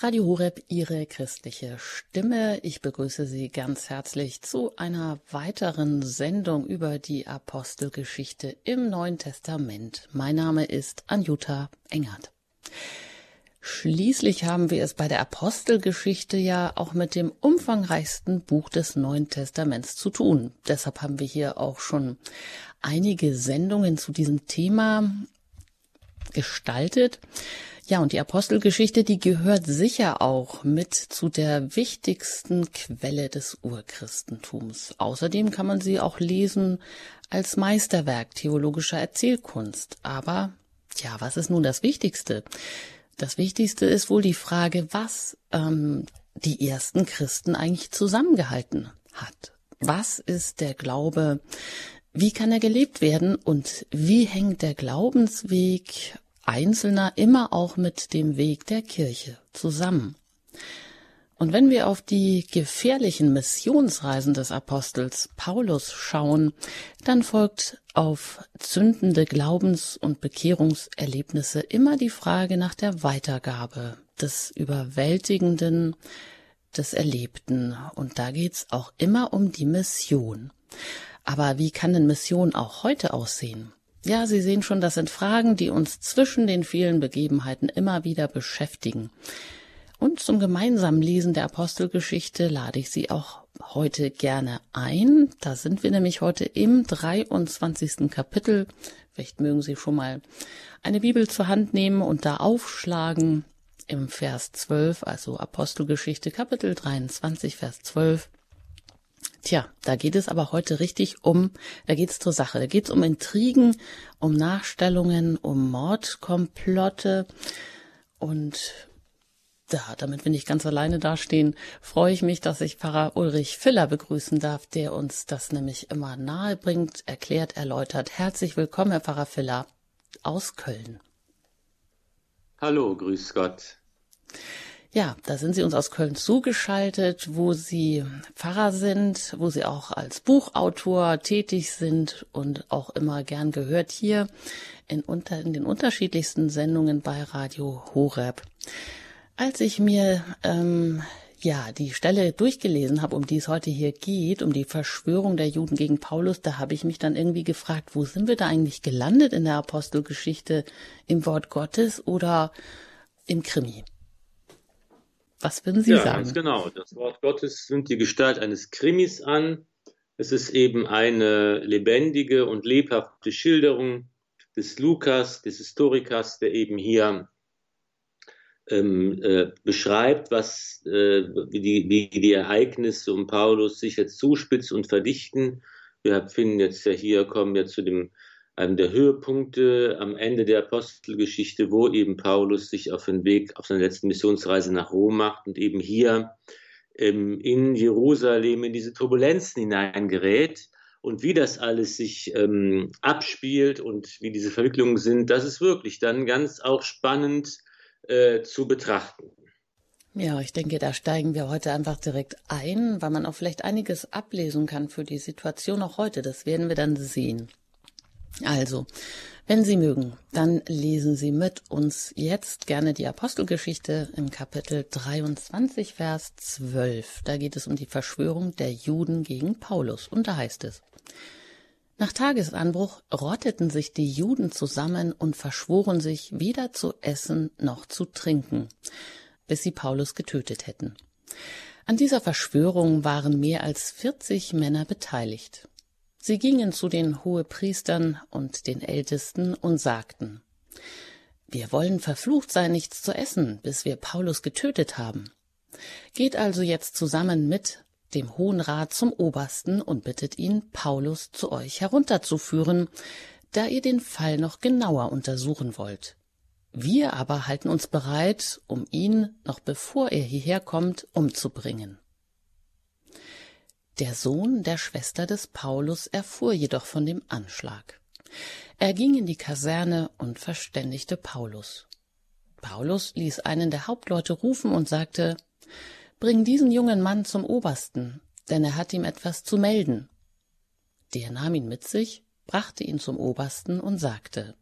Radio Horeb, Ihre christliche Stimme. Ich begrüße Sie ganz herzlich zu einer weiteren Sendung über die Apostelgeschichte im Neuen Testament. Mein Name ist Anjuta Engert. Schließlich haben wir es bei der Apostelgeschichte ja auch mit dem umfangreichsten Buch des Neuen Testaments zu tun. Deshalb haben wir hier auch schon einige Sendungen zu diesem Thema gestaltet. Ja, und die Apostelgeschichte, die gehört sicher auch mit zu der wichtigsten Quelle des Urchristentums. Außerdem kann man sie auch lesen als Meisterwerk theologischer Erzählkunst. Aber, ja, was ist nun das Wichtigste? Das Wichtigste ist wohl die Frage, was ähm, die ersten Christen eigentlich zusammengehalten hat. Was ist der Glaube? Wie kann er gelebt werden? Und wie hängt der Glaubensweg Einzelner immer auch mit dem Weg der Kirche zusammen. Und wenn wir auf die gefährlichen Missionsreisen des Apostels Paulus schauen, dann folgt auf zündende Glaubens- und Bekehrungserlebnisse immer die Frage nach der Weitergabe des Überwältigenden, des Erlebten. Und da geht's auch immer um die Mission. Aber wie kann denn Mission auch heute aussehen? Ja, Sie sehen schon, das sind Fragen, die uns zwischen den vielen Begebenheiten immer wieder beschäftigen. Und zum gemeinsamen Lesen der Apostelgeschichte lade ich Sie auch heute gerne ein. Da sind wir nämlich heute im 23. Kapitel. Vielleicht mögen Sie schon mal eine Bibel zur Hand nehmen und da aufschlagen im Vers 12, also Apostelgeschichte Kapitel 23, Vers 12. Tja, da geht es aber heute richtig um, da geht es zur Sache. Da geht es um Intrigen, um Nachstellungen, um Mordkomplotte. Und ja, damit wir nicht ganz alleine dastehen, freue ich mich, dass ich Pfarrer Ulrich Filler begrüßen darf, der uns das nämlich immer nahe bringt, erklärt, erläutert. Herzlich willkommen, Herr Pfarrer Filler aus Köln. Hallo, grüß Gott. Ja, da sind Sie uns aus Köln zugeschaltet, wo Sie Pfarrer sind, wo Sie auch als Buchautor tätig sind und auch immer gern gehört hier in, unter, in den unterschiedlichsten Sendungen bei Radio Horeb. Als ich mir ähm, ja die Stelle durchgelesen habe, um die es heute hier geht, um die Verschwörung der Juden gegen Paulus, da habe ich mich dann irgendwie gefragt, wo sind wir da eigentlich gelandet in der Apostelgeschichte, im Wort Gottes oder im Krimi? Was würden Sie ja, sagen? Ganz genau. Das Wort Gottes nimmt die Gestalt eines Krimis an. Es ist eben eine lebendige und lebhafte Schilderung des Lukas, des Historikers, der eben hier ähm, äh, beschreibt, was, äh, wie, die, wie die Ereignisse um Paulus sich jetzt zuspitzen und verdichten. Wir finden jetzt ja hier, kommen wir zu dem einem der Höhepunkte am Ende der Apostelgeschichte, wo eben Paulus sich auf den Weg, auf seine letzte Missionsreise nach Rom macht und eben hier ähm, in Jerusalem in diese Turbulenzen hineingerät. Und wie das alles sich ähm, abspielt und wie diese Verwicklungen sind, das ist wirklich dann ganz auch spannend äh, zu betrachten. Ja, ich denke, da steigen wir heute einfach direkt ein, weil man auch vielleicht einiges ablesen kann für die Situation auch heute. Das werden wir dann sehen. Also, wenn Sie mögen, dann lesen Sie mit uns jetzt gerne die Apostelgeschichte im Kapitel 23, Vers 12. Da geht es um die Verschwörung der Juden gegen Paulus. Und da heißt es, nach Tagesanbruch rotteten sich die Juden zusammen und verschworen sich, weder zu essen noch zu trinken, bis sie Paulus getötet hätten. An dieser Verschwörung waren mehr als 40 Männer beteiligt. Sie gingen zu den Hohepriestern und den Ältesten und sagten, wir wollen verflucht sein, nichts zu essen, bis wir Paulus getötet haben. Geht also jetzt zusammen mit dem Hohen Rat zum Obersten und bittet ihn, Paulus zu euch herunterzuführen, da ihr den Fall noch genauer untersuchen wollt. Wir aber halten uns bereit, um ihn, noch bevor er hierher kommt, umzubringen. Der Sohn der Schwester des Paulus erfuhr jedoch von dem Anschlag. Er ging in die Kaserne und verständigte Paulus. Paulus ließ einen der Hauptleute rufen und sagte Bring diesen jungen Mann zum Obersten, denn er hat ihm etwas zu melden. Der nahm ihn mit sich, brachte ihn zum Obersten und sagte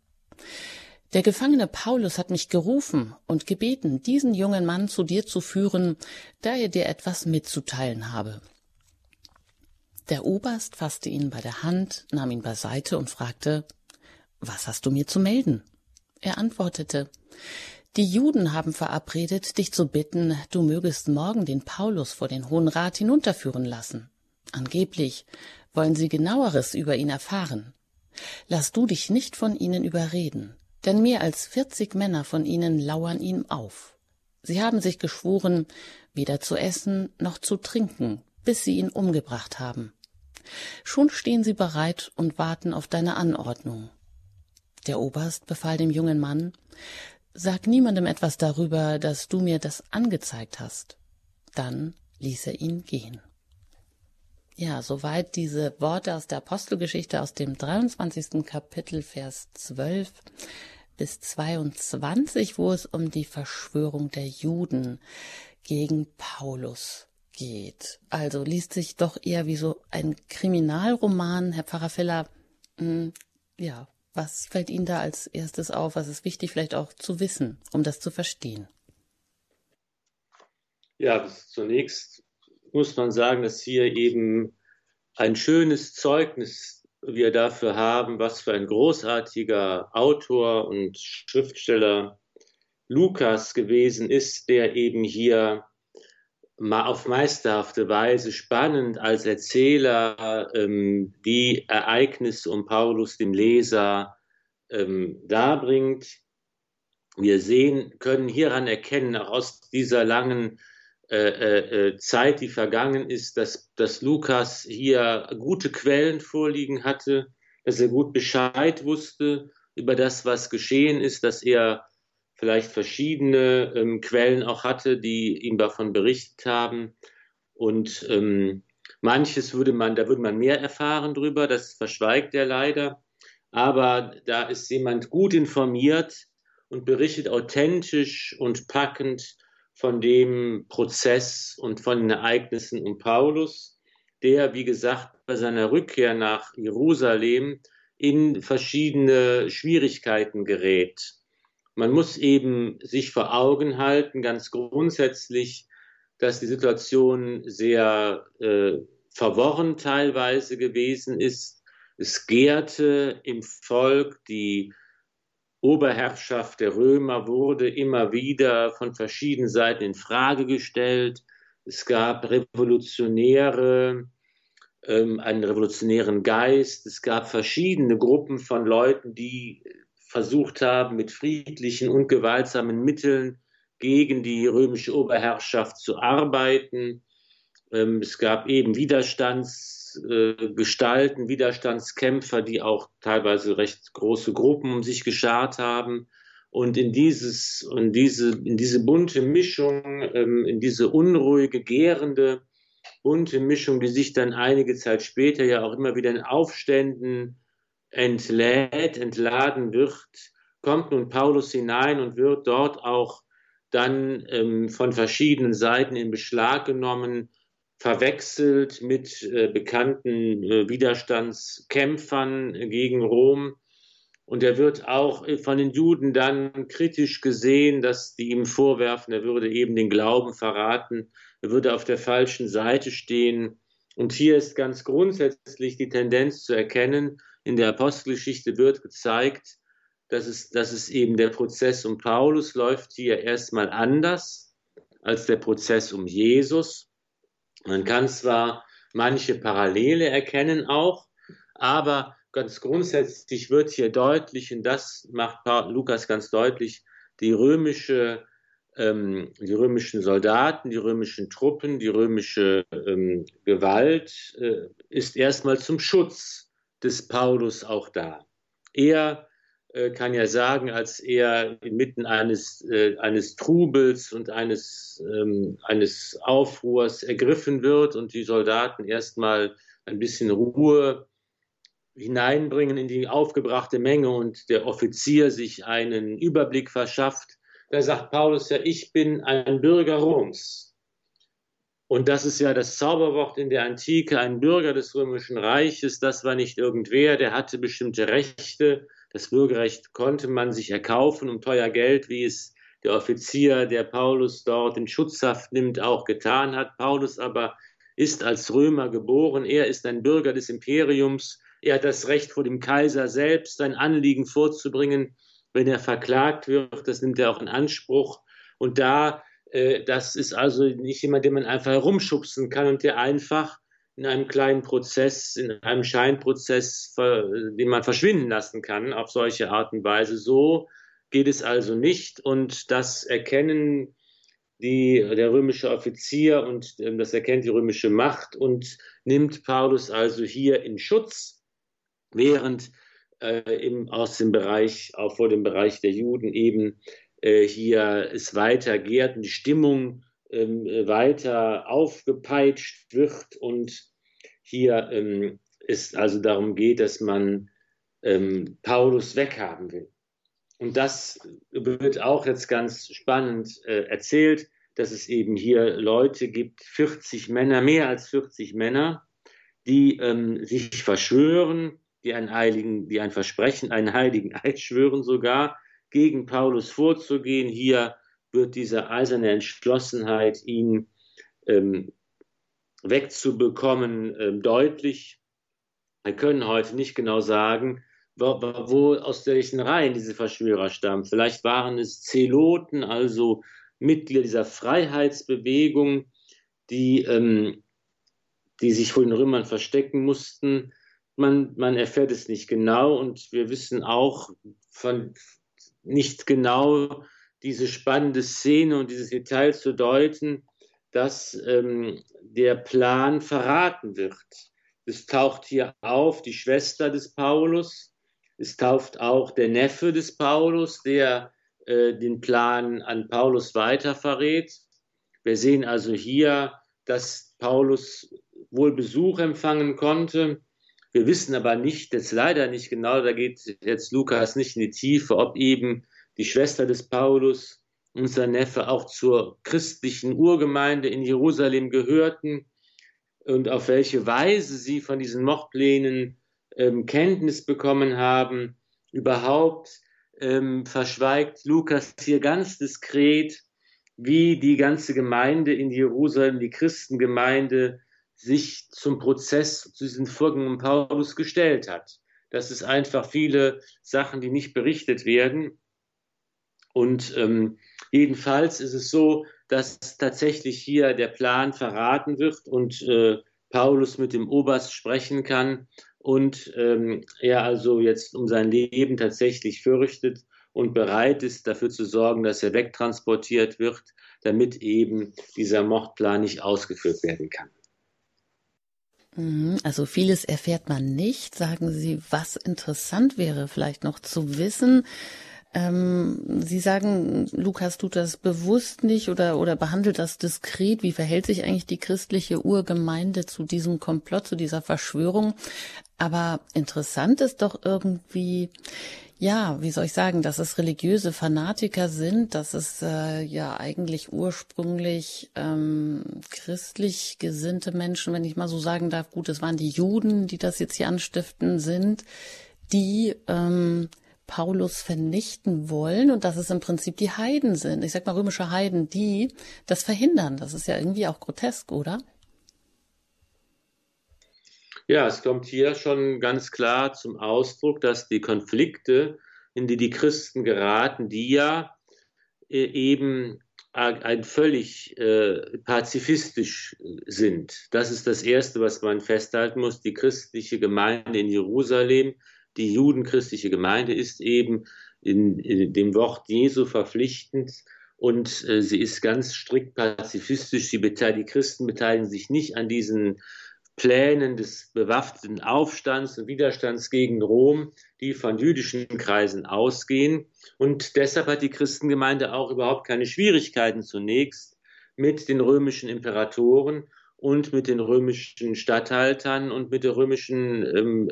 Der Gefangene Paulus hat mich gerufen und gebeten, diesen jungen Mann zu dir zu führen, da er dir etwas mitzuteilen habe. Der Oberst fasste ihn bei der Hand, nahm ihn beiseite und fragte, Was hast du mir zu melden? Er antwortete, Die Juden haben verabredet, dich zu bitten, du mögest morgen den Paulus vor den Hohen Rat hinunterführen lassen. Angeblich wollen sie genaueres über ihn erfahren. Lass du dich nicht von ihnen überreden denn mehr als vierzig Männer von ihnen lauern ihm auf. Sie haben sich geschworen, weder zu essen noch zu trinken, bis sie ihn umgebracht haben. Schon stehen sie bereit und warten auf deine Anordnung. Der Oberst befahl dem jungen Mann, Sag niemandem etwas darüber, dass du mir das angezeigt hast. Dann ließ er ihn gehen. Ja, soweit diese Worte aus der Apostelgeschichte aus dem 23. Kapitel, Vers 12 bis 22, wo es um die Verschwörung der Juden gegen Paulus geht. Also liest sich doch eher wie so ein Kriminalroman, Herr Pfarrer Filler. Hm, ja, was fällt Ihnen da als erstes auf? Was ist wichtig vielleicht auch zu wissen, um das zu verstehen? Ja, zunächst muss man sagen, dass hier eben ein schönes Zeugnis wir dafür haben, was für ein großartiger Autor und Schriftsteller Lukas gewesen ist, der eben hier auf meisterhafte Weise spannend als Erzähler ähm, die Ereignisse um Paulus dem Leser ähm, darbringt. Wir sehen, können hieran erkennen, auch aus dieser langen äh, äh, äh, Zeit, die vergangen ist, dass, dass Lukas hier gute Quellen vorliegen hatte, dass er gut Bescheid wusste über das, was geschehen ist, dass er vielleicht verschiedene ähm, Quellen auch hatte, die ihm davon berichtet haben. Und ähm, manches würde man, da würde man mehr erfahren drüber, das verschweigt er leider. Aber da ist jemand gut informiert und berichtet authentisch und packend von dem Prozess und von den Ereignissen um Paulus, der, wie gesagt, bei seiner Rückkehr nach Jerusalem in verschiedene Schwierigkeiten gerät. Man muss eben sich vor Augen halten, ganz grundsätzlich, dass die Situation sehr äh, verworren teilweise gewesen ist. Es gärte im Volk die Oberherrschaft der Römer wurde immer wieder von verschiedenen Seiten in Frage gestellt. Es gab Revolutionäre, ähm, einen revolutionären Geist. Es gab verschiedene Gruppen von Leuten, die versucht haben, mit friedlichen und gewaltsamen Mitteln gegen die römische Oberherrschaft zu arbeiten. Ähm, es gab eben Widerstands Widerstandsgestalten, Widerstandskämpfer, die auch teilweise recht große Gruppen um sich geschart haben. Und in dieses, in diese, in diese bunte Mischung, ähm, in diese unruhige, gärende, bunte Mischung, die sich dann einige Zeit später ja auch immer wieder in Aufständen entlädt, entladen wird, kommt nun Paulus hinein und wird dort auch dann ähm, von verschiedenen Seiten in Beschlag genommen, verwechselt mit äh, bekannten äh, Widerstandskämpfern gegen Rom. Und er wird auch äh, von den Juden dann kritisch gesehen, dass die ihm vorwerfen, er würde eben den Glauben verraten, er würde auf der falschen Seite stehen. Und hier ist ganz grundsätzlich die Tendenz zu erkennen, in der Apostelgeschichte wird gezeigt, dass es, dass es eben der Prozess um Paulus läuft hier erstmal anders als der Prozess um Jesus. Man kann zwar manche Parallele erkennen auch, aber ganz grundsätzlich wird hier deutlich, und das macht Lukas ganz deutlich, die römische, ähm, die römischen Soldaten, die römischen Truppen, die römische ähm, Gewalt äh, ist erstmal zum Schutz des Paulus auch da. Er äh, kann ja sagen, als er inmitten eines, äh, eines Trubels und eines, ähm, eines Aufruhrs ergriffen wird und die Soldaten erstmal ein bisschen Ruhe hineinbringen in die aufgebrachte Menge und der Offizier sich einen Überblick verschafft, da sagt Paulus ja, ich bin ein Bürger Roms. Und das ist ja das Zauberwort in der Antike, ein Bürger des römischen Reiches, das war nicht irgendwer, der hatte bestimmte Rechte, Das Bürgerrecht konnte man sich erkaufen um teuer Geld, wie es der Offizier, der Paulus dort in Schutzhaft nimmt, auch getan hat. Paulus aber ist als Römer geboren. Er ist ein Bürger des Imperiums. Er hat das Recht vor dem Kaiser selbst, sein Anliegen vorzubringen. Wenn er verklagt wird, das nimmt er auch in Anspruch. Und da, das ist also nicht jemand, den man einfach herumschubsen kann und der einfach in einem kleinen Prozess, in einem Scheinprozess, den man verschwinden lassen kann auf solche Art und Weise. So geht es also nicht. Und das erkennen die, der römische Offizier und ähm, das erkennt die römische Macht und nimmt Paulus also hier in Schutz, während äh, im, aus dem Bereich, auch vor dem Bereich der Juden eben äh, hier es weiter gärt und die Stimmung ähm, weiter aufgepeitscht wird und hier ähm, es also darum geht, dass man ähm, Paulus weghaben will. Und das wird auch jetzt ganz spannend äh, erzählt, dass es eben hier Leute gibt, 40 Männer, mehr als 40 Männer, die ähm, sich verschwören, die die ein Versprechen, einen heiligen Eid schwören sogar, gegen Paulus vorzugehen. Hier wird diese eiserne Entschlossenheit, ihn ähm, wegzubekommen, ähm, deutlich. Wir können heute nicht genau sagen, wo, wo aus welchen Reihen diese Verschwörer stammen. Vielleicht waren es Zeloten, also Mitglieder dieser Freiheitsbewegung, die, ähm, die sich vor den Römern verstecken mussten. Man, man erfährt es nicht genau und wir wissen auch von nicht genau diese spannende Szene und dieses Detail zu deuten, dass ähm, der Plan verraten wird. Es taucht hier auf die Schwester des Paulus, es taucht auch der Neffe des Paulus, der äh, den Plan an Paulus weiter verrät. Wir sehen also hier, dass Paulus wohl Besuch empfangen konnte. Wir wissen aber nicht, jetzt leider nicht genau, da geht jetzt Lukas nicht in die Tiefe, ob eben die Schwester des Paulus und sein Neffe auch zur christlichen Urgemeinde in Jerusalem gehörten und auf welche Weise sie von diesen Mordplänen ähm, Kenntnis bekommen haben. Überhaupt ähm, verschweigt Lukas hier ganz diskret, wie die ganze Gemeinde in Jerusalem, die Christengemeinde, sich zum Prozess, zu diesen Vorgängen Paulus gestellt hat. Das ist einfach viele Sachen, die nicht berichtet werden. Und ähm, jedenfalls ist es so, dass tatsächlich hier der Plan verraten wird und äh, Paulus mit dem Oberst sprechen kann und ähm, er also jetzt um sein Leben tatsächlich fürchtet und bereit ist, dafür zu sorgen, dass er wegtransportiert wird, damit eben dieser Mordplan nicht ausgeführt werden kann. Mhm, also vieles erfährt man nicht. Sagen Sie, was interessant wäre vielleicht noch zu wissen, ähm, Sie sagen, Lukas tut das bewusst nicht oder, oder behandelt das diskret. Wie verhält sich eigentlich die christliche Urgemeinde zu diesem Komplott, zu dieser Verschwörung? Aber interessant ist doch irgendwie, ja, wie soll ich sagen, dass es religiöse Fanatiker sind, dass es äh, ja eigentlich ursprünglich ähm, christlich gesinnte Menschen, wenn ich mal so sagen darf, gut, es waren die Juden, die das jetzt hier anstiften, sind, die ähm, Paulus vernichten wollen und dass es im Prinzip die Heiden sind, ich sag mal römische Heiden, die das verhindern. Das ist ja irgendwie auch grotesk, oder? Ja, es kommt hier schon ganz klar zum Ausdruck, dass die Konflikte, in die die Christen geraten, die ja äh, eben ein völlig äh, pazifistisch sind. Das ist das Erste, was man festhalten muss. Die christliche Gemeinde in Jerusalem die judenchristliche Gemeinde ist eben in, in dem Wort Jesu verpflichtend und äh, sie ist ganz strikt pazifistisch. Sie die Christen beteiligen sich nicht an diesen Plänen des bewaffneten Aufstands und Widerstands gegen Rom, die von jüdischen Kreisen ausgehen. Und deshalb hat die Christengemeinde auch überhaupt keine Schwierigkeiten zunächst mit den römischen Imperatoren und mit den römischen Statthaltern und mit der römischen ähm,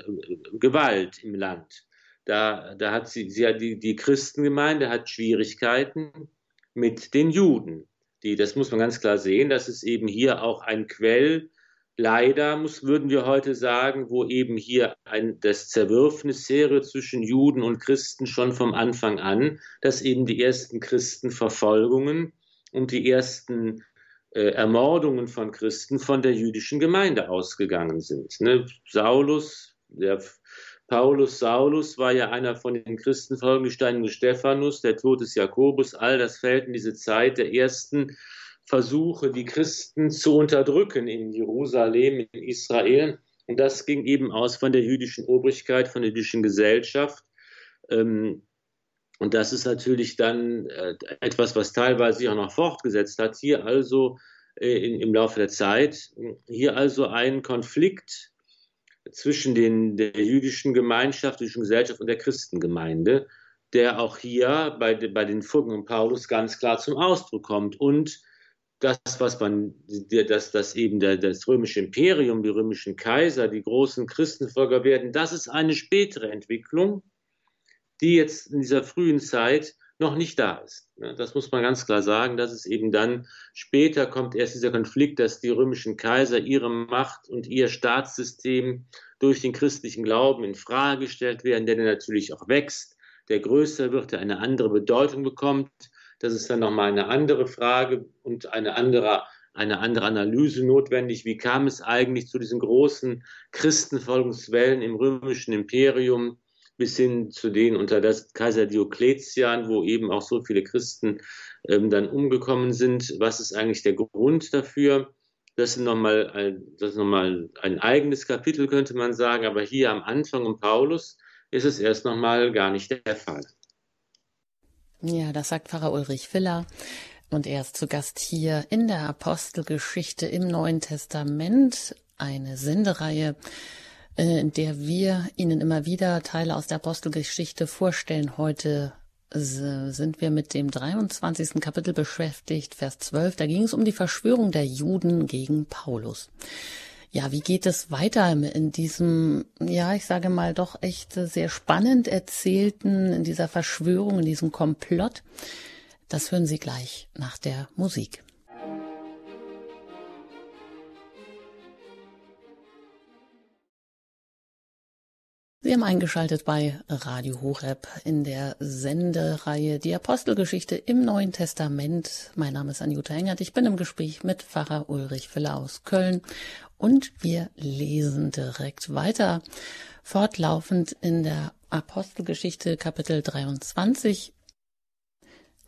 Gewalt im Land. Da, da hat sie, sie hat die, die Christengemeinde hat Schwierigkeiten mit den Juden. Die, das muss man ganz klar sehen, das ist eben hier auch ein Quell leider muss, würden wir heute sagen, wo eben hier ein, das Zerwürfnis wäre zwischen Juden und Christen schon vom Anfang an, dass eben die ersten Christenverfolgungen und die ersten äh, Ermordungen von Christen von der jüdischen Gemeinde ausgegangen sind. Ne? Saulus, der Paulus Saulus war ja einer von den Christenfolgen, die Steinigen Stephanus, der Tod des Jakobus, all das fällt in diese Zeit der ersten Versuche, die Christen zu unterdrücken in Jerusalem, in Israel. Und das ging eben aus von der jüdischen Obrigkeit, von der jüdischen Gesellschaft. Ähm, und das ist natürlich dann äh, etwas, was teilweise sich auch noch fortgesetzt hat. Hier also äh, im Laufe der Zeit, hier also ein Konflikt zwischen den, der jüdischen Gemeinschaft, der jüdischen Gesellschaft und der Christengemeinde, der auch hier bei, bei den Fuggen und Paulus ganz klar zum Ausdruck kommt. Und das, was man, dass das eben der, das römische Imperium, die römischen Kaiser, die großen Christenvölker werden, das ist eine spätere Entwicklung, die jetzt in dieser frühen Zeit noch nicht da ist. Das muss man ganz klar sagen, dass es eben dann später kommt erst dieser Konflikt, dass die römischen Kaiser ihre Macht und ihr Staatssystem durch den christlichen Glauben in Frage gestellt werden, der dann natürlich auch wächst, der größer wird, der eine andere Bedeutung bekommt. Das ist dann nochmal eine andere Frage und eine andere, eine andere Analyse notwendig. Wie kam es eigentlich zu diesen großen Christenfolgungswellen im römischen Imperium bis hin zu denen unter das Kaiser Diokletian, wo eben auch so viele Christen ähm, dann umgekommen sind? Was ist eigentlich der Grund dafür? Das ist nochmal ein, nochmal ein eigenes Kapitel, könnte man sagen. Aber hier am Anfang um Paulus ist es erst nochmal gar nicht der Fall. Ja, das sagt Pfarrer Ulrich Filler. Und er ist zu Gast hier in der Apostelgeschichte im Neuen Testament, eine Sendereihe, in der wir Ihnen immer wieder Teile aus der Apostelgeschichte vorstellen. Heute sind wir mit dem 23. Kapitel beschäftigt, Vers 12. Da ging es um die Verschwörung der Juden gegen Paulus. Ja, wie geht es weiter in diesem, ja, ich sage mal doch echt sehr spannend erzählten, in dieser Verschwörung, in diesem Komplott? Das hören Sie gleich nach der Musik. Sie haben eingeschaltet bei Radio Horeb in der Sendereihe Die Apostelgeschichte im Neuen Testament. Mein Name ist Anjuta Engert. Ich bin im Gespräch mit Pfarrer Ulrich Filler aus Köln und wir lesen direkt weiter, fortlaufend in der Apostelgeschichte Kapitel 23.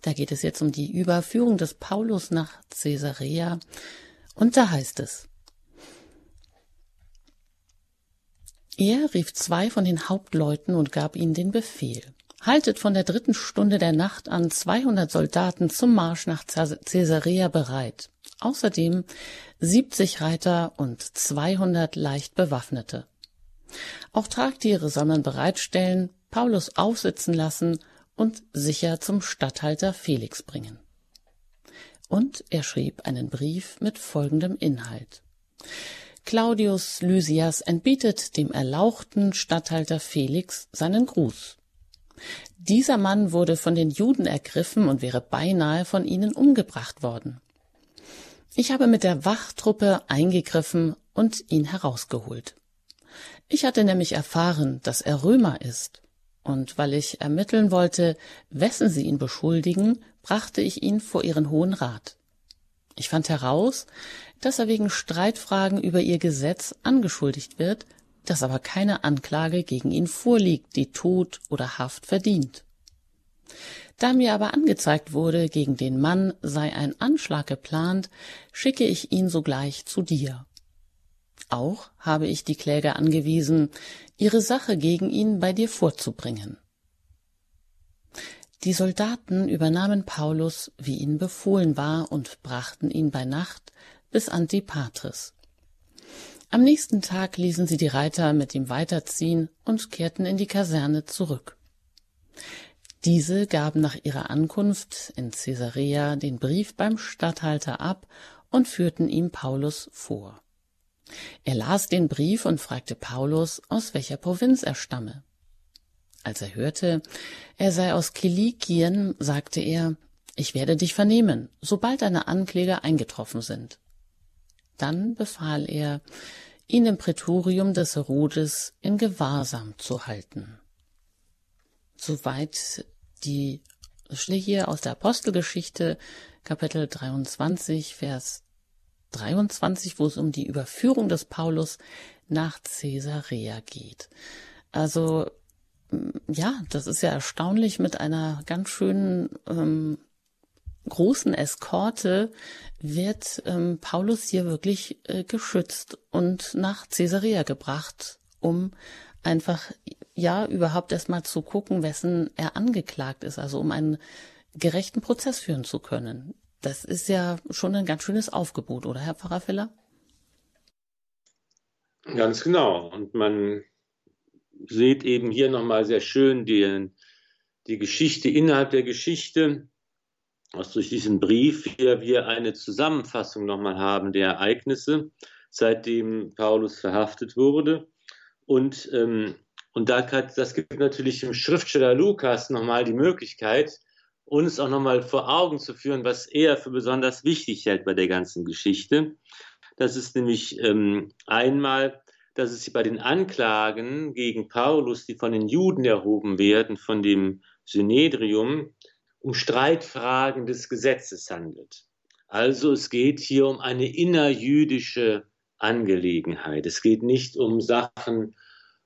Da geht es jetzt um die Überführung des Paulus nach Caesarea. Und da heißt es, Er rief zwei von den Hauptleuten und gab ihnen den Befehl. Haltet von der dritten Stunde der Nacht an 200 Soldaten zum Marsch nach Caesarea bereit. Außerdem 70 Reiter und 200 leicht Bewaffnete. Auch Tragtiere soll man bereitstellen, Paulus aufsitzen lassen und sicher zum Statthalter Felix bringen. Und er schrieb einen Brief mit folgendem Inhalt. Claudius Lysias entbietet dem erlauchten Statthalter Felix seinen Gruß. Dieser Mann wurde von den Juden ergriffen und wäre beinahe von ihnen umgebracht worden. Ich habe mit der Wachtruppe eingegriffen und ihn herausgeholt. Ich hatte nämlich erfahren, dass er Römer ist, und weil ich ermitteln wollte, wessen sie ihn beschuldigen, brachte ich ihn vor ihren Hohen Rat. Ich fand heraus, dass er wegen Streitfragen über ihr Gesetz angeschuldigt wird, dass aber keine Anklage gegen ihn vorliegt, die Tod oder Haft verdient. Da mir aber angezeigt wurde, gegen den Mann sei ein Anschlag geplant, schicke ich ihn sogleich zu dir. Auch habe ich die Kläger angewiesen, ihre Sache gegen ihn bei dir vorzubringen. Die Soldaten übernahmen Paulus, wie ihnen befohlen war, und brachten ihn bei Nacht bis Antipatris. Am nächsten Tag ließen sie die Reiter mit ihm weiterziehen und kehrten in die Kaserne zurück. Diese gaben nach ihrer Ankunft in Caesarea den Brief beim Statthalter ab und führten ihm Paulus vor. Er las den Brief und fragte Paulus, aus welcher Provinz er stamme. Als er hörte, er sei aus Kilikien, sagte er, ich werde dich vernehmen, sobald deine Ankläger eingetroffen sind. Dann befahl er, ihn im Prätorium des Herodes in Gewahrsam zu halten. Soweit die Stelle hier aus der Apostelgeschichte, Kapitel 23, Vers 23, wo es um die Überführung des Paulus nach Caesarea geht. Also ja, das ist ja erstaunlich mit einer ganz schönen ähm, großen Eskorte wird ähm, Paulus hier wirklich äh, geschützt und nach Caesarea gebracht, um einfach ja überhaupt erstmal zu gucken, wessen er angeklagt ist, also um einen gerechten Prozess führen zu können. Das ist ja schon ein ganz schönes Aufgebot, oder Herr Pfarrer Filler? Ganz genau. Und man sieht eben hier nochmal sehr schön die, die Geschichte innerhalb der Geschichte, was durch diesen Brief hier wir eine Zusammenfassung nochmal haben der Ereignisse, seitdem Paulus verhaftet wurde. Und, ähm, und da das gibt natürlich dem Schriftsteller Lukas nochmal die Möglichkeit, uns auch nochmal vor Augen zu führen, was er für besonders wichtig hält bei der ganzen Geschichte. Das ist nämlich ähm, einmal dass es bei den Anklagen gegen Paulus, die von den Juden erhoben werden, von dem Synedrium, um Streitfragen des Gesetzes handelt. Also es geht hier um eine innerjüdische Angelegenheit. Es geht nicht um Sachen,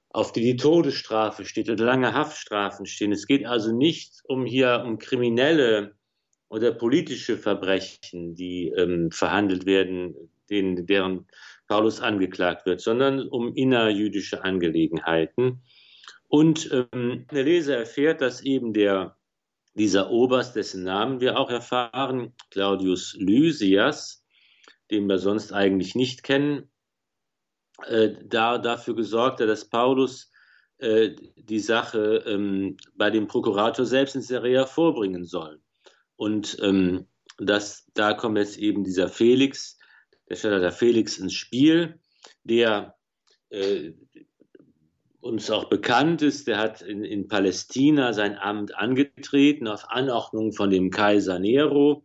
auf die die Todesstrafe steht oder lange Haftstrafen stehen. Es geht also nicht um hier um kriminelle oder politische Verbrechen, die ähm, verhandelt werden, denen, deren Paulus angeklagt wird, sondern um innerjüdische Angelegenheiten. Und ähm, der Leser erfährt, dass eben der, dieser Oberst, dessen Namen wir auch erfahren, Claudius Lysias, den wir sonst eigentlich nicht kennen, äh, da dafür gesorgt hat, dass Paulus äh, die Sache ähm, bei dem Prokurator selbst in Seria vorbringen soll. Und ähm, das, da kommt jetzt eben dieser Felix, der der Felix ins Spiel, der äh, uns auch bekannt ist, der hat in, in, Palästina sein Amt angetreten auf Anordnung von dem Kaiser Nero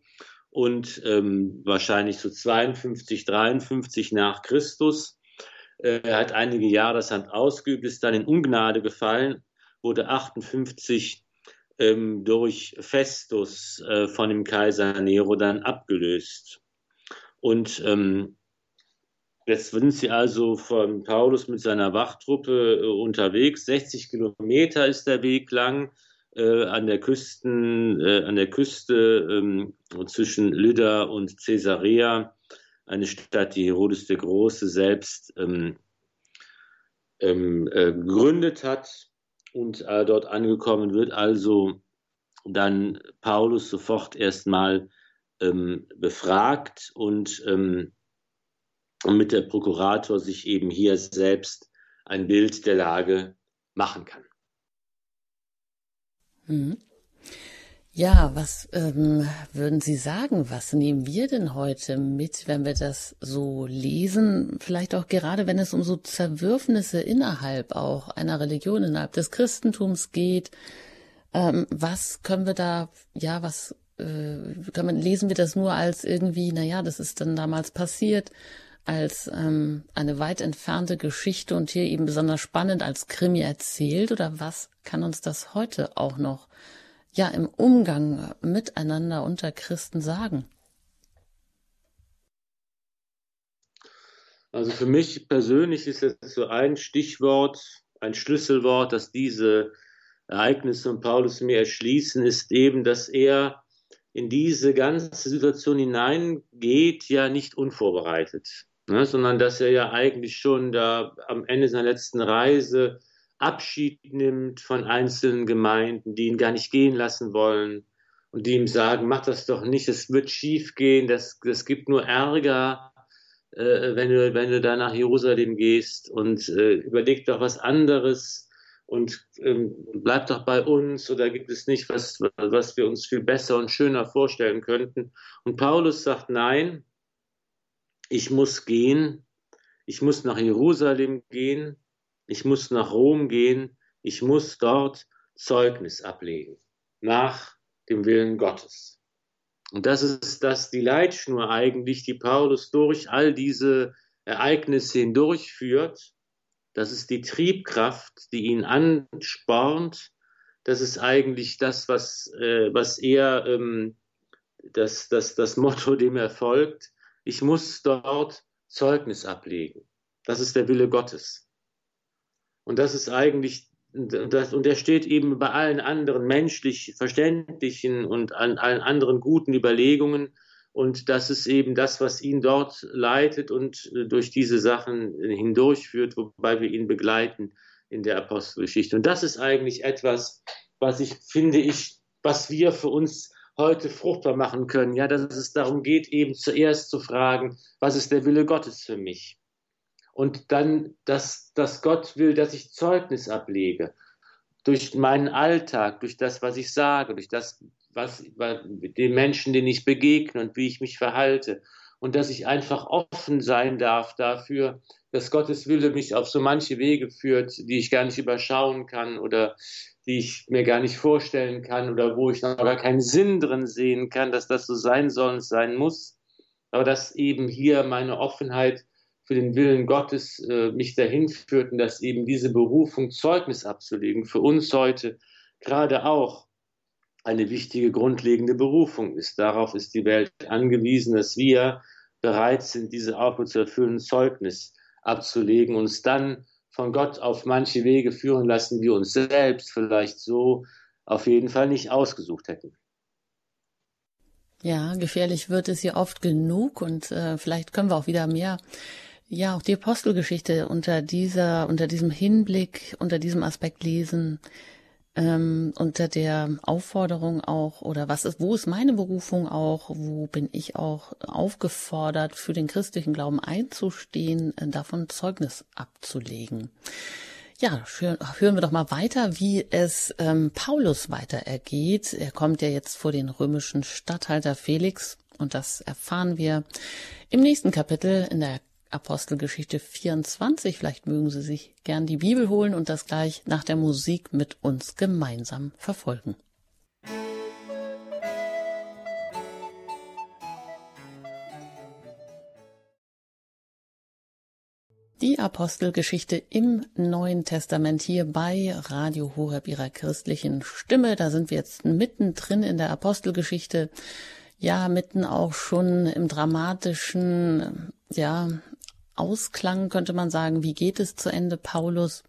und ähm, wahrscheinlich so 52, 53 nach Christus. Äh, er hat einige Jahre das Amt ausgeübt, ist dann in Ungnade gefallen, wurde 58 ähm, durch Festus äh, von dem Kaiser Nero dann abgelöst. Und ähm, jetzt sind sie also von Paulus mit seiner Wachtruppe äh, unterwegs. 60 Kilometer ist der Weg lang äh, an der Küsten, äh, an der Küste ähm, zwischen Lydda und Caesarea, eine Stadt, die Herodes der Große selbst ähm, ähm, äh, gegründet hat und äh, dort angekommen wird. Also dann Paulus sofort erstmal ähm, befragt und, und mit der Prokurator sich eben hier selbst ein Bild der Lage machen kann. Mhm. Ja, was ähm, würden Sie sagen? Was nehmen wir denn heute mit, wenn wir das so lesen? Vielleicht auch gerade, wenn es um so Zerwürfnisse innerhalb auch einer Religion, innerhalb des Christentums geht. Ähm, was können wir da, ja, was äh, kann man, lesen wir das nur als irgendwie, naja, das ist dann damals passiert, als ähm, eine weit entfernte Geschichte und hier eben besonders spannend als Krimi erzählt oder was kann uns das heute auch noch ja im Umgang miteinander unter Christen sagen? Also für mich persönlich ist es so ein Stichwort, ein Schlüsselwort, dass diese Ereignisse und Paulus mir erschließen, ist eben, dass er in diese ganze Situation hineingeht, ja nicht unvorbereitet, ne, sondern dass er ja eigentlich schon da am Ende seiner letzten Reise Abschied nimmt von einzelnen Gemeinden, die ihn gar nicht gehen lassen wollen und die ihm sagen, mach das doch nicht, es wird schief gehen, das, das gibt nur Ärger, äh, wenn, du, wenn du da nach Jerusalem gehst und äh, überleg doch was anderes und ähm, bleibt doch bei uns oder gibt es nicht was, was wir uns viel besser und schöner vorstellen könnten? Und Paulus sagt, nein, ich muss gehen, ich muss nach Jerusalem gehen, ich muss nach Rom gehen, ich muss dort Zeugnis ablegen nach dem Willen Gottes. Und das ist das die Leitschnur eigentlich, die Paulus durch all diese Ereignisse hindurchführt. Das ist die Triebkraft, die ihn anspornt. Das ist eigentlich das, was, äh, was er, ähm, das, das, das Motto, dem er folgt. Ich muss dort Zeugnis ablegen. Das ist der Wille Gottes. Und das ist eigentlich, und er steht eben bei allen anderen menschlich verständlichen und an allen anderen guten Überlegungen. Und das ist eben das, was ihn dort leitet und äh, durch diese Sachen hindurchführt, wobei wir ihn begleiten in der Apostelgeschichte. Und das ist eigentlich etwas, was ich finde ich, was wir für uns heute fruchtbar machen können. Ja, dass es darum geht, eben zuerst zu fragen, was ist der Wille Gottes für mich? Und dann, dass, dass Gott will, dass ich Zeugnis ablege. Durch meinen Alltag, durch das, was ich sage, durch das, was, den Menschen, denen ich begegne und wie ich mich verhalte. Und dass ich einfach offen sein darf dafür, dass Gottes Wille mich auf so manche Wege führt, die ich gar nicht überschauen kann oder die ich mir gar nicht vorstellen kann oder wo ich noch gar keinen Sinn drin sehen kann, dass das so sein soll und sein muss. Aber dass eben hier meine Offenheit für den Willen Gottes äh, mich dahin führt und dass eben diese Berufung Zeugnis abzulegen für uns heute gerade auch eine wichtige grundlegende Berufung ist. Darauf ist die Welt angewiesen, dass wir bereit sind, diese Aufgabe zu erfüllen, Zeugnis abzulegen, uns dann von Gott auf manche Wege führen lassen, die uns selbst vielleicht so auf jeden Fall nicht ausgesucht hätten. Ja, gefährlich wird es hier oft genug und äh, vielleicht können wir auch wieder mehr ja, auch die Apostelgeschichte unter dieser, unter diesem Hinblick, unter diesem Aspekt lesen, ähm, unter der Aufforderung auch, oder was ist, wo ist meine Berufung auch, wo bin ich auch aufgefordert, für den christlichen Glauben einzustehen, äh, davon Zeugnis abzulegen. Ja, hören wir doch mal weiter, wie es ähm, Paulus weiter ergeht. Er kommt ja jetzt vor den römischen Statthalter Felix und das erfahren wir im nächsten Kapitel in der Apostelgeschichte 24. Vielleicht mögen Sie sich gern die Bibel holen und das gleich nach der Musik mit uns gemeinsam verfolgen. Die Apostelgeschichte im Neuen Testament hier bei Radio Horeb ihrer christlichen Stimme. Da sind wir jetzt mittendrin in der Apostelgeschichte. Ja, mitten auch schon im dramatischen, ja, Ausklang könnte man sagen, wie geht es zu Ende? Paulus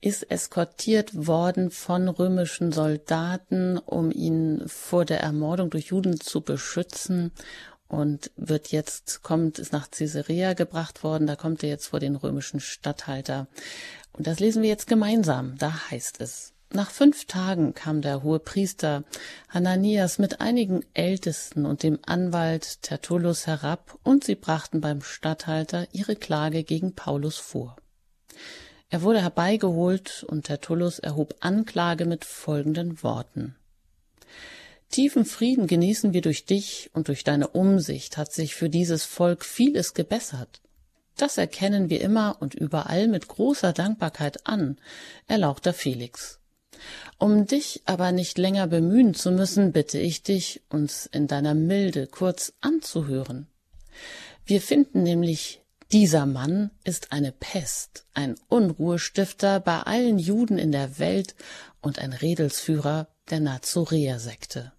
ist eskortiert worden von römischen Soldaten, um ihn vor der Ermordung durch Juden zu beschützen und wird jetzt, kommt, ist nach Caesarea gebracht worden, da kommt er jetzt vor den römischen Statthalter. Und das lesen wir jetzt gemeinsam. Da heißt es, nach fünf Tagen kam der hohe Priester Hananias mit einigen Ältesten und dem Anwalt Tertullus herab, und sie brachten beim Statthalter ihre Klage gegen Paulus vor. Er wurde herbeigeholt, und Tertullus erhob Anklage mit folgenden Worten Tiefen Frieden genießen wir durch dich, und durch deine Umsicht hat sich für dieses Volk vieles gebessert. Das erkennen wir immer und überall mit großer Dankbarkeit an, erlauchter Felix. Um dich aber nicht länger bemühen zu müssen, bitte ich dich, uns in deiner Milde kurz anzuhören. Wir finden nämlich, dieser Mann ist eine Pest, ein Unruhestifter bei allen Juden in der Welt und ein Redelsführer der Nazoräer-Sekte.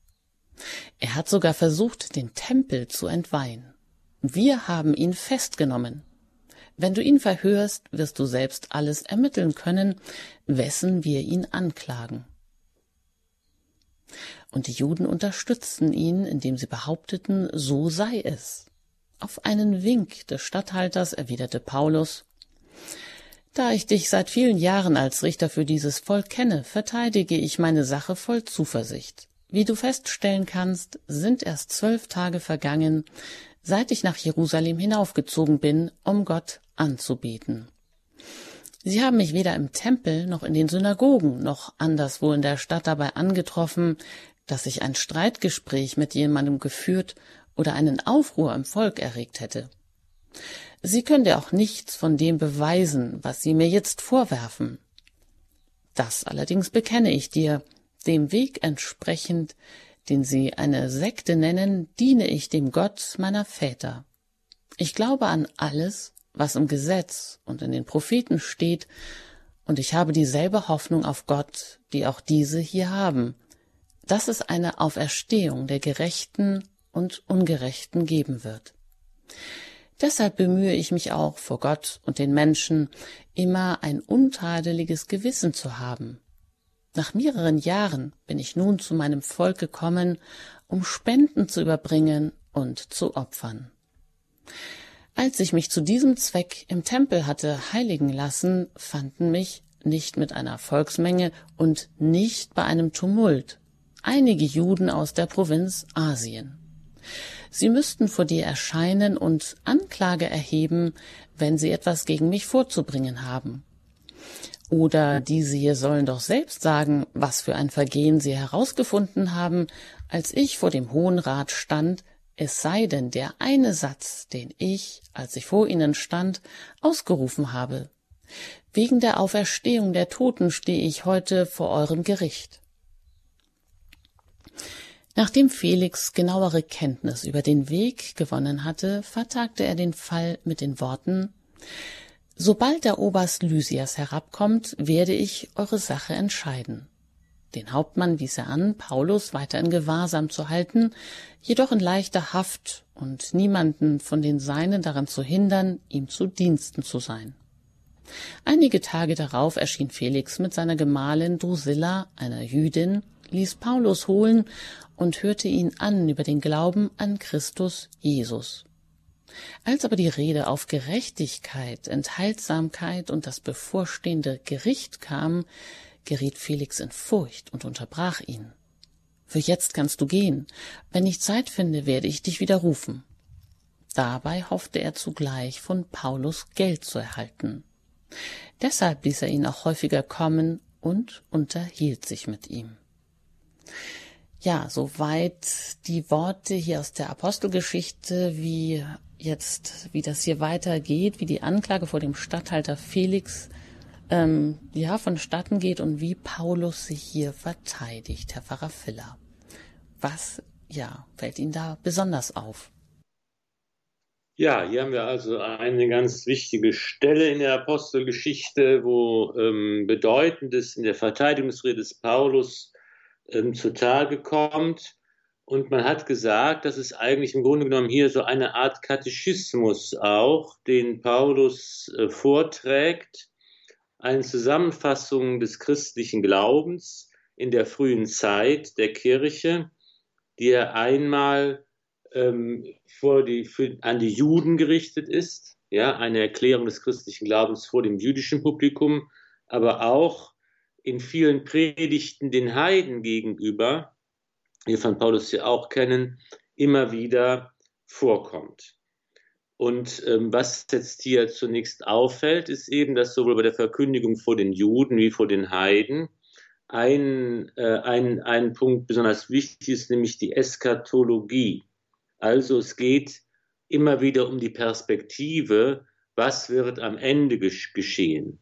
Er hat sogar versucht, den Tempel zu entweihen. Wir haben ihn festgenommen. Wenn du ihn verhörst, wirst du selbst alles ermitteln können, wessen wir ihn anklagen. Und die Juden unterstützten ihn, indem sie behaupteten, so sei es. Auf einen Wink des Statthalters erwiderte Paulus Da ich dich seit vielen Jahren als Richter für dieses Volk kenne, verteidige ich meine Sache voll Zuversicht. Wie du feststellen kannst, sind erst zwölf Tage vergangen, seit ich nach Jerusalem hinaufgezogen bin, um Gott anzubeten. Sie haben mich weder im Tempel noch in den Synagogen noch anderswo in der Stadt dabei angetroffen, dass ich ein Streitgespräch mit jemandem geführt oder einen Aufruhr im Volk erregt hätte. Sie können dir auch nichts von dem beweisen, was Sie mir jetzt vorwerfen. Das allerdings bekenne ich dir, dem Weg entsprechend, den sie eine Sekte nennen, diene ich dem Gott meiner Väter. Ich glaube an alles, was im Gesetz und in den Propheten steht, und ich habe dieselbe Hoffnung auf Gott, die auch diese hier haben, dass es eine Auferstehung der Gerechten und Ungerechten geben wird. Deshalb bemühe ich mich auch vor Gott und den Menschen, immer ein untadeliges Gewissen zu haben. Nach mehreren Jahren bin ich nun zu meinem Volk gekommen, um Spenden zu überbringen und zu opfern. Als ich mich zu diesem Zweck im Tempel hatte heiligen lassen, fanden mich nicht mit einer Volksmenge und nicht bei einem Tumult einige Juden aus der Provinz Asien. Sie müssten vor dir erscheinen und Anklage erheben, wenn sie etwas gegen mich vorzubringen haben. Oder diese hier sollen doch selbst sagen, was für ein Vergehen sie herausgefunden haben, als ich vor dem Hohen Rat stand, es sei denn der eine Satz, den ich, als ich vor ihnen stand, ausgerufen habe. Wegen der Auferstehung der Toten stehe ich heute vor eurem Gericht. Nachdem Felix genauere Kenntnis über den Weg gewonnen hatte, vertagte er den Fall mit den Worten Sobald der Oberst Lysias herabkommt, werde ich eure Sache entscheiden. Den Hauptmann wies er an, Paulus weiter in Gewahrsam zu halten, jedoch in leichter Haft und niemanden von den Seinen daran zu hindern, ihm zu Diensten zu sein. Einige Tage darauf erschien Felix mit seiner Gemahlin Drusilla, einer Jüdin, ließ Paulus holen und hörte ihn an über den Glauben an Christus Jesus. Als aber die Rede auf Gerechtigkeit, Enthaltsamkeit und das bevorstehende Gericht kam, geriet Felix in Furcht und unterbrach ihn. Für jetzt kannst du gehen. Wenn ich Zeit finde, werde ich dich wieder rufen. Dabei hoffte er zugleich von Paulus Geld zu erhalten. Deshalb ließ er ihn auch häufiger kommen und unterhielt sich mit ihm. Ja, soweit die Worte hier aus der Apostelgeschichte, wie jetzt, wie das hier weitergeht, wie die Anklage vor dem Statthalter Felix ähm, ja vonstatten geht und wie Paulus sich hier verteidigt, Herr Pfarrer Filler. Was ja fällt Ihnen da besonders auf? Ja, hier haben wir also eine ganz wichtige Stelle in der Apostelgeschichte, wo ähm, Bedeutendes in der Verteidigungsrede des Paulus ähm, zutage kommt. Und man hat gesagt, dass es eigentlich im Grunde genommen hier so eine Art Katechismus auch, den Paulus äh, vorträgt, eine Zusammenfassung des christlichen Glaubens in der frühen Zeit der Kirche, die er einmal ähm, vor die, für, an die Juden gerichtet ist, ja, eine Erklärung des christlichen Glaubens vor dem jüdischen Publikum, aber auch in vielen Predigten den Heiden gegenüber, wir von Paulus ja auch kennen, immer wieder vorkommt. Und ähm, was jetzt hier zunächst auffällt, ist eben, dass sowohl bei der Verkündigung vor den Juden wie vor den Heiden ein, äh, ein, ein Punkt besonders wichtig ist, nämlich die Eskatologie. Also es geht immer wieder um die Perspektive, was wird am Ende geschehen.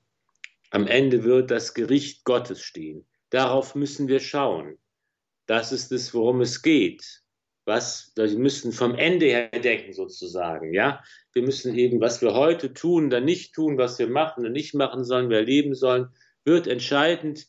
Am Ende wird das Gericht Gottes stehen. Darauf müssen wir schauen. Das ist es, worum es geht. Was, wir müssen vom Ende her denken sozusagen, ja. Wir müssen eben, was wir heute tun, dann nicht tun, was wir machen und nicht machen sollen, wir erleben sollen, wird entscheidend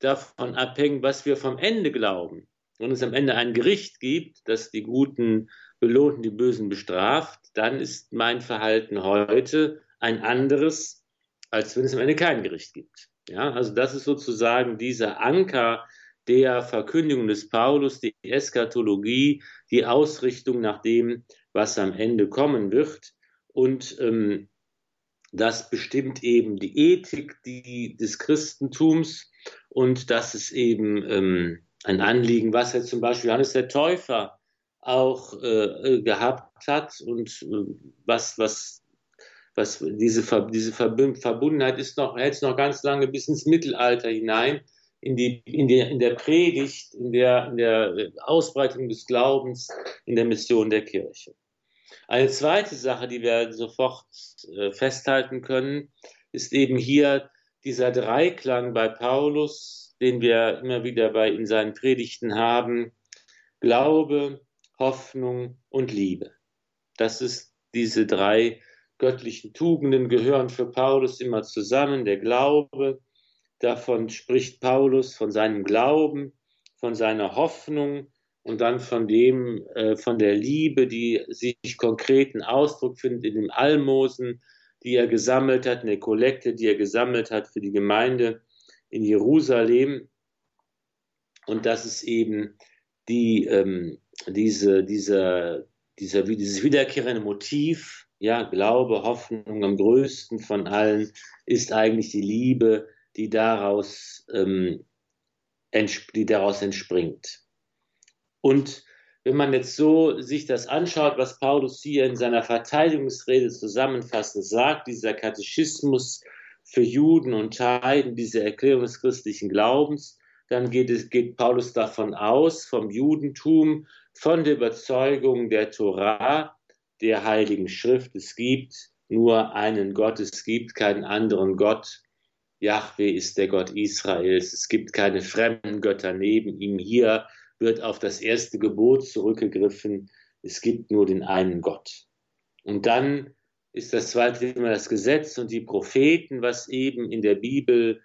davon abhängen, was wir vom Ende glauben. Wenn es am Ende ein Gericht gibt, das die Guten belohnt und die Bösen bestraft, dann ist mein Verhalten heute ein anderes, als wenn es am Ende kein Gericht gibt. Ja, also das ist sozusagen dieser Anker der Verkündigung des Paulus, die Eskatologie, die Ausrichtung nach dem, was am Ende kommen wird. Und ähm, das bestimmt eben die Ethik die, des Christentums und das ist eben ähm, ein Anliegen, was jetzt zum Beispiel Johannes der Täufer auch äh, gehabt hat und äh, was, was was diese, diese Verbundenheit ist noch, hält noch ganz lange bis ins Mittelalter hinein, in, die, in, der, in der Predigt, in der, in der Ausbreitung des Glaubens, in der Mission der Kirche. Eine zweite Sache, die wir sofort äh, festhalten können, ist eben hier dieser Dreiklang bei Paulus, den wir immer wieder bei in seinen Predigten haben. Glaube, Hoffnung und Liebe. Das ist diese drei göttlichen Tugenden gehören für Paulus immer zusammen. Der Glaube, davon spricht Paulus von seinem Glauben, von seiner Hoffnung und dann von dem, äh, von der Liebe, die sich konkreten Ausdruck findet in dem Almosen, die er gesammelt hat, in der Kollekte, die er gesammelt hat für die Gemeinde in Jerusalem. Und das ist eben die, ähm, diese, dieser, dieser, dieses wiederkehrende Motiv, ja, Glaube, Hoffnung am größten von allen ist eigentlich die Liebe, die daraus, ähm, die daraus entspringt. Und wenn man jetzt so sich das anschaut, was Paulus hier in seiner Verteidigungsrede zusammenfassend sagt, dieser Katechismus für Juden und Heiden, diese Erklärung des christlichen Glaubens, dann geht, es, geht Paulus davon aus, vom Judentum, von der Überzeugung der Torah, der Heiligen Schrift, es gibt nur einen Gott, es gibt keinen anderen Gott. Yahweh ist der Gott Israels, es gibt keine fremden Götter neben ihm. Hier wird auf das erste Gebot zurückgegriffen, es gibt nur den einen Gott. Und dann ist das zweite Thema das Gesetz und die Propheten, was eben in der Bibel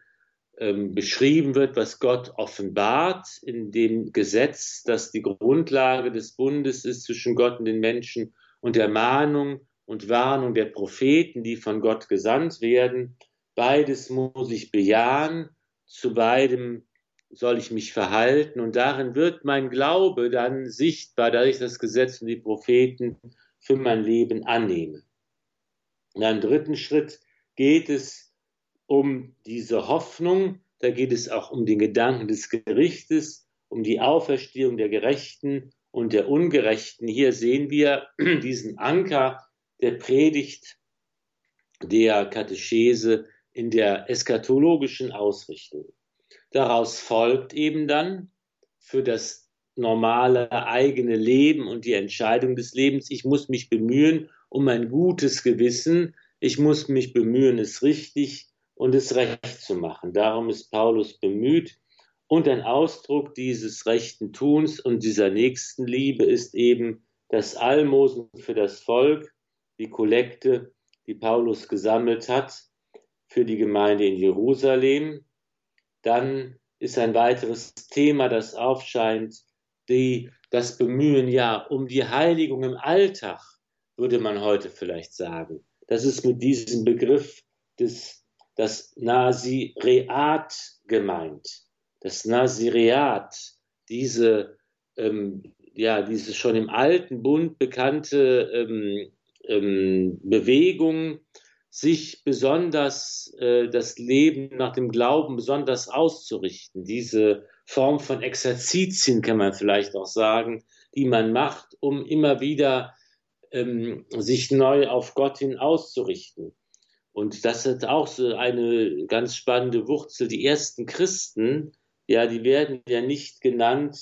ähm, beschrieben wird, was Gott offenbart in dem Gesetz, das die Grundlage des Bundes ist zwischen Gott und den Menschen und der Mahnung und Warnung der Propheten, die von Gott gesandt werden. Beides muss ich bejahen, zu beidem soll ich mich verhalten und darin wird mein Glaube dann sichtbar, da ich das Gesetz und die Propheten für mein Leben annehme. In einem dritten Schritt geht es um diese Hoffnung, da geht es auch um den Gedanken des Gerichtes, um die Auferstehung der Gerechten und der Ungerechten. Hier sehen wir diesen Anker der Predigt der Katechese in der eschatologischen Ausrichtung. Daraus folgt eben dann für das normale eigene Leben und die Entscheidung des Lebens, ich muss mich bemühen um ein gutes Gewissen, ich muss mich bemühen, es richtig und es recht zu machen. Darum ist Paulus bemüht. Und ein Ausdruck dieses rechten Tuns und dieser Nächstenliebe ist eben das Almosen für das Volk, die Kollekte, die Paulus gesammelt hat für die Gemeinde in Jerusalem. Dann ist ein weiteres Thema, das aufscheint, die, das Bemühen ja um die Heiligung im Alltag, würde man heute vielleicht sagen. Das ist mit diesem Begriff des, das Nazireat gemeint. Das Nazireat, diese, ähm, ja, diese schon im alten Bund bekannte ähm, ähm, Bewegung, sich besonders äh, das Leben nach dem Glauben besonders auszurichten. Diese Form von Exerzitien kann man vielleicht auch sagen, die man macht, um immer wieder ähm, sich neu auf Gott hin auszurichten. Und das hat auch so eine ganz spannende Wurzel. Die ersten Christen, ja, die werden ja nicht genannt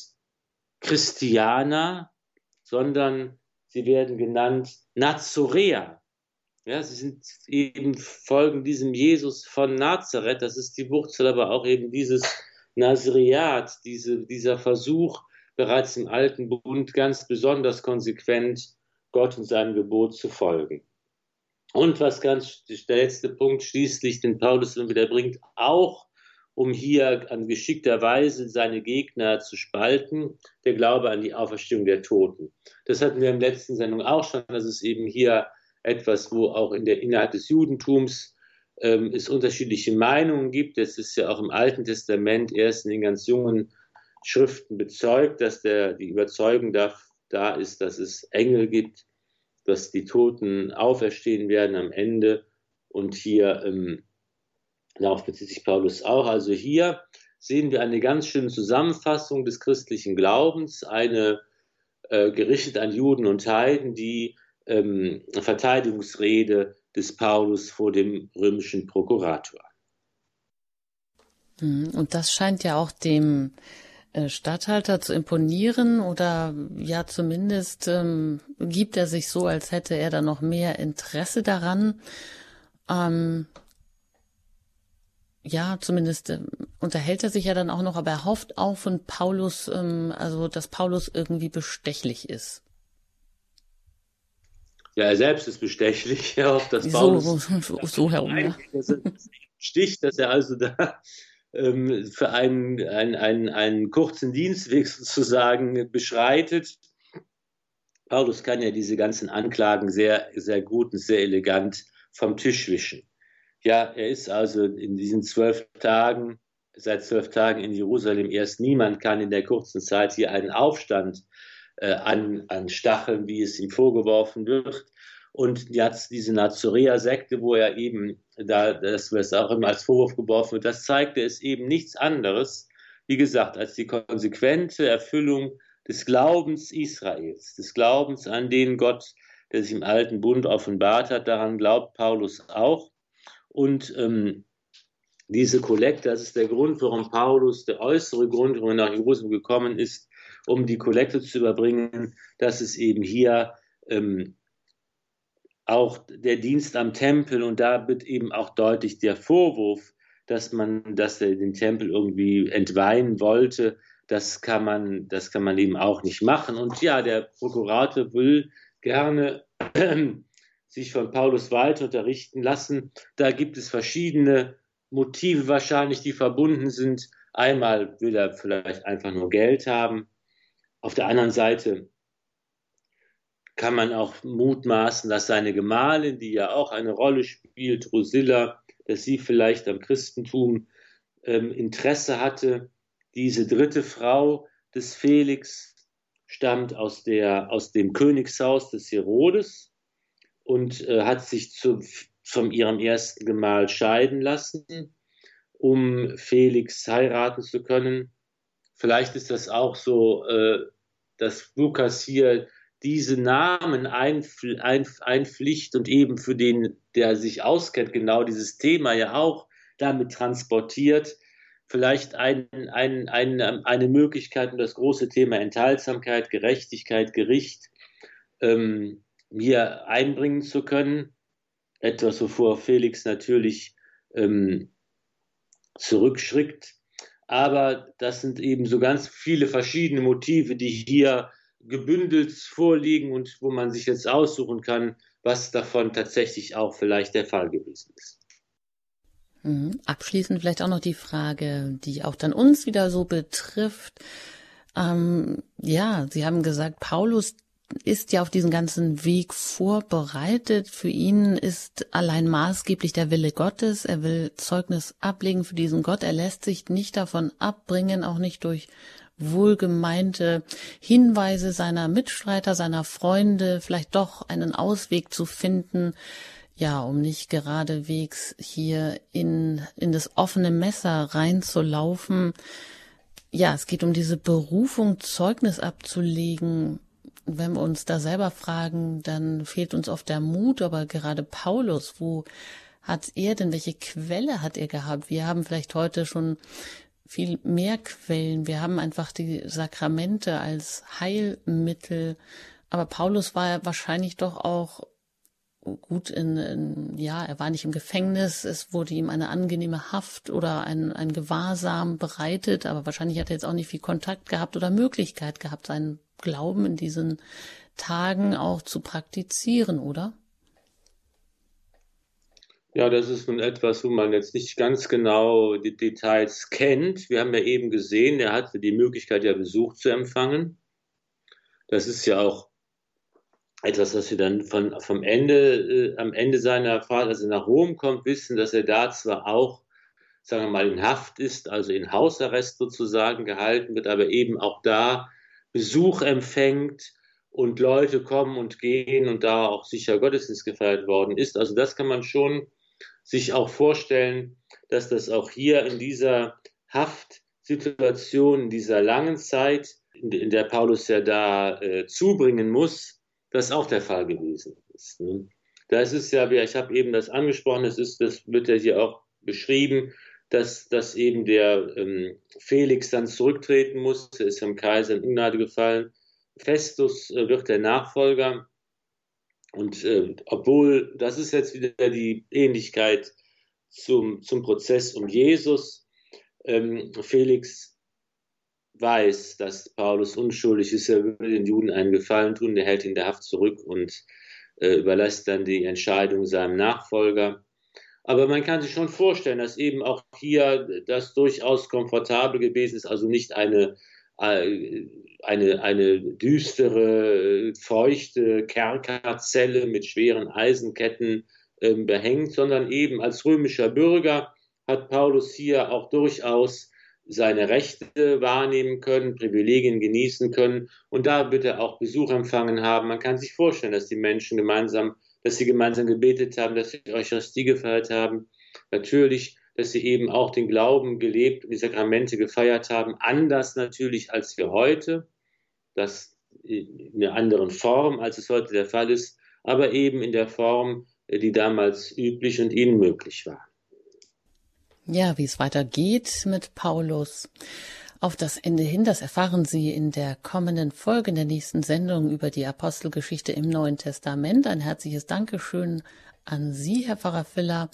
Christianer, sondern sie werden genannt Nazoräer. Ja, sie sind eben folgen diesem Jesus von Nazareth. Das ist die Wurzel, aber auch eben dieses Nazariat, diese, dieser Versuch, bereits im alten Bund ganz besonders konsequent Gott und seinem Gebot zu folgen. Und was ganz der letzte Punkt schließlich den Paulus wieder bringt, auch um hier an geschickter Weise seine Gegner zu spalten, der Glaube an die Auferstehung der Toten. Das hatten wir in der letzten Sendung auch schon, dass es eben hier etwas, wo auch in der innerhalb des Judentums ähm, es unterschiedliche Meinungen gibt. Es ist ja auch im Alten Testament erst in den ganz jungen Schriften bezeugt, dass der, die Überzeugung da, da ist, dass es Engel gibt, dass die Toten auferstehen werden am Ende. Und hier, ähm, darauf bezieht sich Paulus auch. Also hier sehen wir eine ganz schöne Zusammenfassung des christlichen Glaubens, eine äh, gerichtet an Juden und Heiden, die ähm, Verteidigungsrede des Paulus vor dem römischen Prokurator. Mhm. Und das scheint ja auch dem äh, Statthalter zu imponieren oder ja zumindest ähm, gibt er sich so, als hätte er da noch mehr Interesse daran. Ähm, ja, zumindest äh, unterhält er sich ja dann auch noch, aber er hofft auch von Paulus, ähm, also dass Paulus irgendwie bestechlich ist. Ja, er selbst ist bestechlich. Hofft, dass so, Paulus so, so herum, ja. dass er sticht, dass er also da ähm, für einen, einen, einen, einen kurzen Dienstweg sozusagen beschreitet. Paulus kann ja diese ganzen Anklagen sehr, sehr gut und sehr elegant vom Tisch wischen. Ja, er ist also in diesen zwölf Tagen, seit zwölf Tagen in Jerusalem erst. Niemand kann in der kurzen Zeit hier einen Aufstand äh, an, an Stacheln, wie es ihm vorgeworfen wird. Und jetzt diese Nazorea-Sekte, wo er eben, da, das wird auch immer als Vorwurf geworfen wird, das zeigte es eben nichts anderes, wie gesagt, als die konsequente Erfüllung des Glaubens Israels, des Glaubens an den Gott, der sich im alten Bund offenbart hat. Daran glaubt Paulus auch. Und ähm, diese Kollekte, das ist der Grund, warum Paulus, der äußere Grund, warum er nach Jerusalem gekommen ist, um die Kollekte zu überbringen, dass es eben hier ähm, auch der Dienst am Tempel und da wird eben auch deutlich der Vorwurf, dass man, dass er den Tempel irgendwie entweihen wollte, das kann man, das kann man eben auch nicht machen. Und ja, der Prokurator will gerne sich von Paulus weiter unterrichten lassen. Da gibt es verschiedene Motive wahrscheinlich, die verbunden sind. Einmal will er vielleicht einfach nur Geld haben. Auf der anderen Seite kann man auch mutmaßen, dass seine Gemahlin, die ja auch eine Rolle spielt, Rosilla, dass sie vielleicht am Christentum ähm, Interesse hatte. Diese dritte Frau des Felix stammt aus, der, aus dem Königshaus des Herodes und äh, hat sich zu, von ihrem ersten Gemahl scheiden lassen, um Felix heiraten zu können. Vielleicht ist das auch so, äh, dass Lukas hier diese Namen einfl einf einpflicht und eben für den, der sich auskennt, genau dieses Thema ja auch damit transportiert, vielleicht ein, ein, ein, eine Möglichkeit, um das große Thema Enthaltsamkeit, Gerechtigkeit, Gericht ähm, hier einbringen zu können. Etwas, wovor Felix natürlich ähm, zurückschrickt. Aber das sind eben so ganz viele verschiedene Motive, die hier gebündelt vorliegen und wo man sich jetzt aussuchen kann, was davon tatsächlich auch vielleicht der Fall gewesen ist. Mhm. Abschließend vielleicht auch noch die Frage, die auch dann uns wieder so betrifft. Ähm, ja, Sie haben gesagt, Paulus ist ja auf diesen ganzen Weg vorbereitet. Für ihn ist allein maßgeblich der Wille Gottes. Er will Zeugnis ablegen für diesen Gott. Er lässt sich nicht davon abbringen, auch nicht durch wohlgemeinte Hinweise seiner Mitstreiter, seiner Freunde, vielleicht doch einen Ausweg zu finden, ja, um nicht geradewegs hier in, in das offene Messer reinzulaufen. Ja, es geht um diese Berufung, Zeugnis abzulegen. Wenn wir uns da selber fragen, dann fehlt uns oft der Mut, aber gerade Paulus, wo hat er denn, welche Quelle hat er gehabt? Wir haben vielleicht heute schon viel mehr Quellen. Wir haben einfach die Sakramente als Heilmittel. Aber Paulus war wahrscheinlich doch auch gut in, in, ja, er war nicht im Gefängnis, es wurde ihm eine angenehme Haft oder ein, ein Gewahrsam bereitet, aber wahrscheinlich hat er jetzt auch nicht viel Kontakt gehabt oder Möglichkeit gehabt, seinen Glauben in diesen Tagen auch zu praktizieren, oder? Ja, das ist nun etwas, wo man jetzt nicht ganz genau die Details kennt. Wir haben ja eben gesehen, er hatte die Möglichkeit, ja Besuch zu empfangen. Das ist ja auch etwas, was wir dann von, vom Ende, äh, am Ende seiner Fahrt, als er nach Rom kommt, wissen, dass er da zwar auch, sagen wir mal, in Haft ist, also in Hausarrest sozusagen gehalten wird, aber eben auch da Besuch empfängt und Leute kommen und gehen und da auch sicher Gottesdienst gefeiert worden ist. Also das kann man schon sich auch vorstellen, dass das auch hier in dieser Haftsituation, in dieser langen Zeit, in, der Paulus ja da äh, zubringen muss, das auch der Fall gewesen ist. Ne? Da ist es ja, ich habe eben das angesprochen, es ist, das wird ja hier auch beschrieben, dass, dass eben der ähm, Felix dann zurücktreten muss, er ist dem Kaiser in Ungnade gefallen. Festus äh, wird der Nachfolger und äh, obwohl, das ist jetzt wieder die Ähnlichkeit zum, zum Prozess um Jesus. Ähm, Felix weiß, dass Paulus unschuldig ist, er will den Juden einen Gefallen tun, der hält ihn der Haft zurück und äh, überlässt dann die Entscheidung seinem Nachfolger. Aber man kann sich schon vorstellen, dass eben auch hier das durchaus komfortabel gewesen ist, also nicht eine, äh, eine, eine düstere, feuchte Kerkerzelle mit schweren Eisenketten äh, behängt, sondern eben als römischer Bürger hat Paulus hier auch durchaus seine Rechte wahrnehmen können, Privilegien genießen können und da bitte auch Besuch empfangen haben. Man kann sich vorstellen, dass die Menschen gemeinsam, dass sie gemeinsam gebetet haben, dass sie Eucharistie gefeiert haben. Natürlich, dass sie eben auch den Glauben gelebt und die Sakramente gefeiert haben. Anders natürlich als wir heute. Das in einer anderen Form, als es heute der Fall ist, aber eben in der Form, die damals üblich und ihnen möglich war. Ja, wie es weitergeht mit Paulus. Auf das Ende hin, das erfahren Sie in der kommenden Folge, in der nächsten Sendung über die Apostelgeschichte im Neuen Testament. Ein herzliches Dankeschön an Sie, Herr Pfarrer Filler.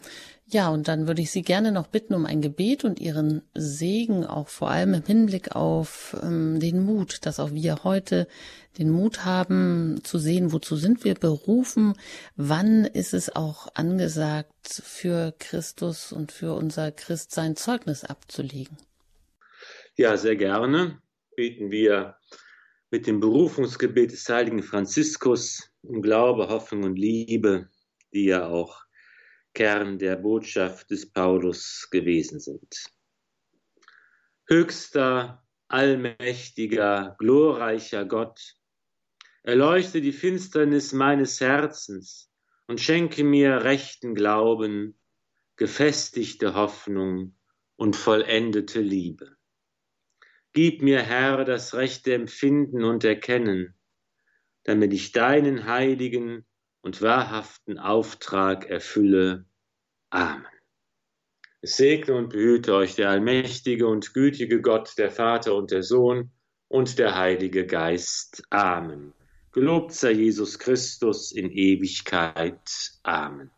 Ja, und dann würde ich Sie gerne noch bitten um ein Gebet und Ihren Segen, auch vor allem im Hinblick auf ähm, den Mut, dass auch wir heute den Mut haben zu sehen, wozu sind wir berufen, wann ist es auch angesagt, für Christus und für unser Christsein Zeugnis abzulegen. Ja, sehr gerne beten wir mit dem Berufungsgebet des heiligen Franziskus um Glaube, Hoffnung und Liebe, die ja auch Kern der Botschaft des Paulus gewesen sind. Höchster, allmächtiger, glorreicher Gott, erleuchte die Finsternis meines Herzens und schenke mir rechten Glauben, gefestigte Hoffnung und vollendete Liebe. Gib mir, Herr, das rechte Empfinden und Erkennen, damit ich deinen heiligen und wahrhaften Auftrag erfülle. Amen. Es segne und behüte euch der allmächtige und gütige Gott, der Vater und der Sohn und der Heilige Geist. Amen. Gelobt sei Jesus Christus in Ewigkeit. Amen.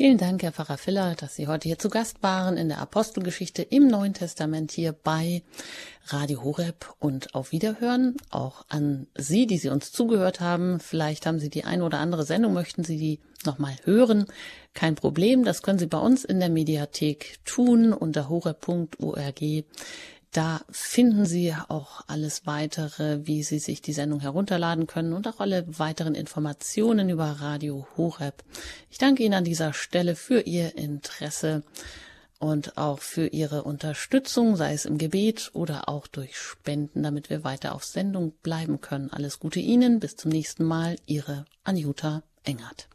Vielen Dank, Herr Pfarrer Filler, dass Sie heute hier zu Gast waren in der Apostelgeschichte im Neuen Testament hier bei Radio Horeb und auf Wiederhören. Auch an Sie, die Sie uns zugehört haben. Vielleicht haben Sie die eine oder andere Sendung, möchten Sie die nochmal hören. Kein Problem, das können Sie bei uns in der Mediathek tun unter horeb.org. Da finden Sie auch alles weitere, wie Sie sich die Sendung herunterladen können und auch alle weiteren Informationen über Radio Horeb. Ich danke Ihnen an dieser Stelle für Ihr Interesse und auch für Ihre Unterstützung, sei es im Gebet oder auch durch Spenden, damit wir weiter auf Sendung bleiben können. Alles Gute Ihnen, bis zum nächsten Mal, Ihre Anjuta Engert.